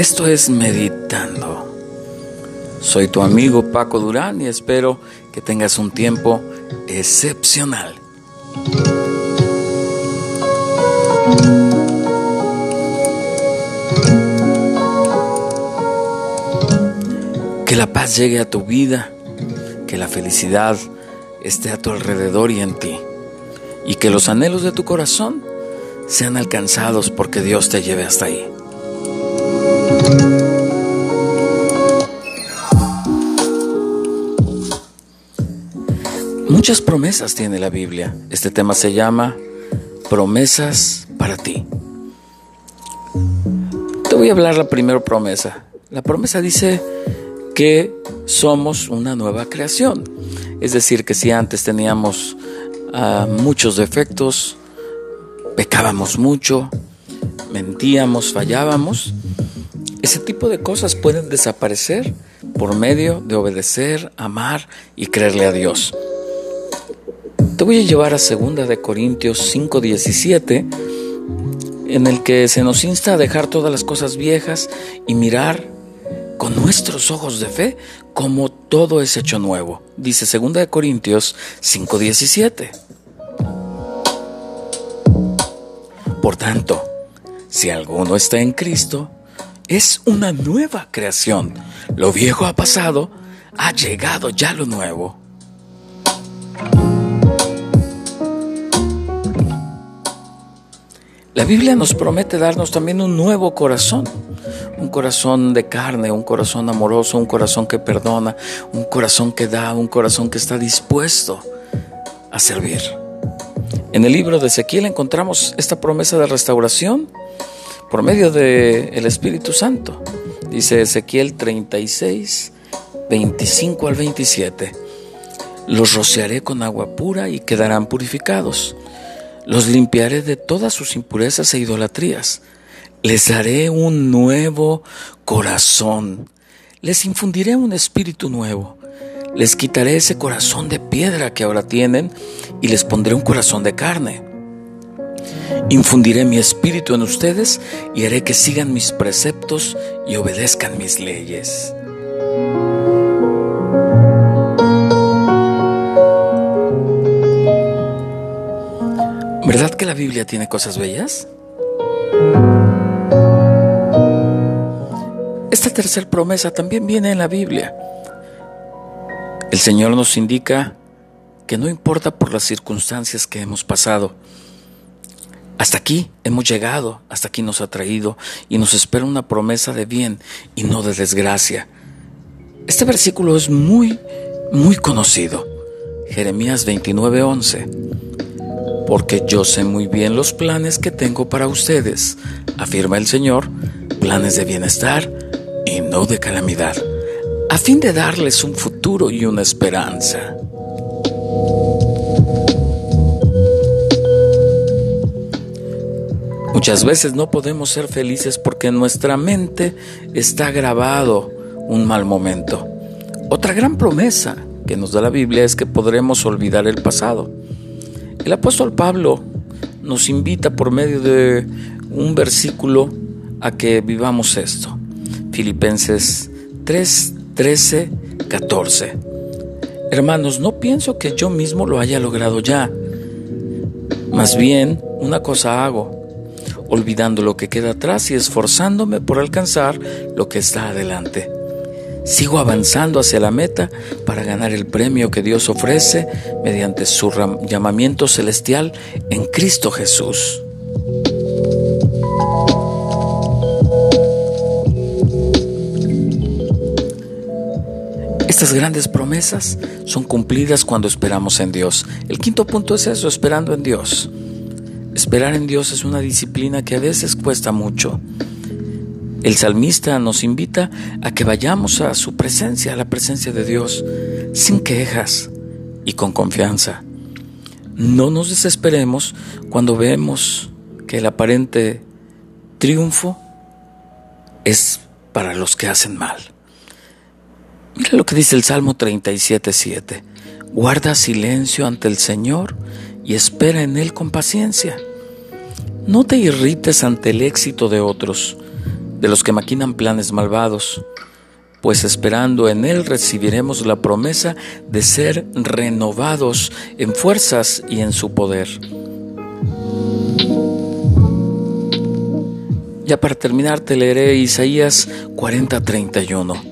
Esto es Meditando. Soy tu amigo Paco Durán y espero que tengas un tiempo excepcional. Que la paz llegue a tu vida, que la felicidad esté a tu alrededor y en ti, y que los anhelos de tu corazón sean alcanzados porque Dios te lleve hasta ahí. Muchas promesas tiene la Biblia. Este tema se llama promesas para ti. Te voy a hablar la primera promesa. La promesa dice que somos una nueva creación. Es decir, que si antes teníamos uh, muchos defectos, pecábamos mucho, mentíamos, fallábamos, ese tipo de cosas pueden desaparecer por medio de obedecer, amar y creerle a Dios. Te voy a llevar a 2 de Corintios 5:17 en el que se nos insta a dejar todas las cosas viejas y mirar con nuestros ojos de fe como todo es hecho nuevo. Dice 2 de Corintios 5:17. Por tanto, si alguno está en Cristo, es una nueva creación. Lo viejo ha pasado, ha llegado ya lo nuevo. La Biblia nos promete darnos también un nuevo corazón, un corazón de carne, un corazón amoroso, un corazón que perdona, un corazón que da, un corazón que está dispuesto a servir. En el libro de Ezequiel encontramos esta promesa de restauración por medio del el Espíritu Santo. Dice Ezequiel 36, 25 al 27. Los rociaré con agua pura y quedarán purificados. Los limpiaré de todas sus impurezas e idolatrías. Les daré un nuevo corazón. Les infundiré un espíritu nuevo. Les quitaré ese corazón de piedra que ahora tienen y les pondré un corazón de carne Infundiré mi espíritu en ustedes y haré que sigan mis preceptos y obedezcan mis leyes. ¿Verdad que la Biblia tiene cosas bellas? Esta tercera promesa también viene en la Biblia. El Señor nos indica que no importa por las circunstancias que hemos pasado, hasta aquí hemos llegado, hasta aquí nos ha traído y nos espera una promesa de bien y no de desgracia. Este versículo es muy, muy conocido. Jeremías 29:11. Porque yo sé muy bien los planes que tengo para ustedes, afirma el Señor, planes de bienestar y no de calamidad, a fin de darles un futuro y una esperanza. Muchas veces no podemos ser felices porque en nuestra mente está grabado un mal momento. Otra gran promesa que nos da la Biblia es que podremos olvidar el pasado. El apóstol Pablo nos invita por medio de un versículo a que vivamos esto. Filipenses 3, 13, 14. Hermanos, no pienso que yo mismo lo haya logrado ya. Más bien, una cosa hago olvidando lo que queda atrás y esforzándome por alcanzar lo que está adelante. Sigo avanzando hacia la meta para ganar el premio que Dios ofrece mediante su llamamiento celestial en Cristo Jesús. Estas grandes promesas son cumplidas cuando esperamos en Dios. El quinto punto es eso, esperando en Dios. Esperar en Dios es una disciplina que a veces cuesta mucho. El salmista nos invita a que vayamos a su presencia, a la presencia de Dios, sin quejas y con confianza. No nos desesperemos cuando vemos que el aparente triunfo es para los que hacen mal. Mira lo que dice el Salmo 37.7. Guarda silencio ante el Señor y espera en Él con paciencia. No te irrites ante el éxito de otros, de los que maquinan planes malvados, pues esperando en Él recibiremos la promesa de ser renovados en fuerzas y en su poder. Ya para terminar te leeré Isaías 40:31.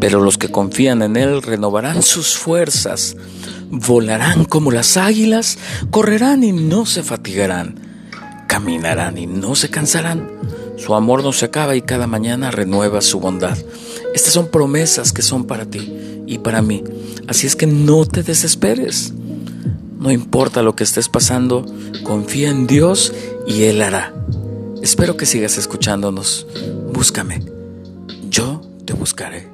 Pero los que confían en Él renovarán sus fuerzas, volarán como las águilas, correrán y no se fatigarán, caminarán y no se cansarán. Su amor no se acaba y cada mañana renueva su bondad. Estas son promesas que son para ti y para mí. Así es que no te desesperes. No importa lo que estés pasando, confía en Dios y Él hará. Espero que sigas escuchándonos. Búscame. Yo te buscaré.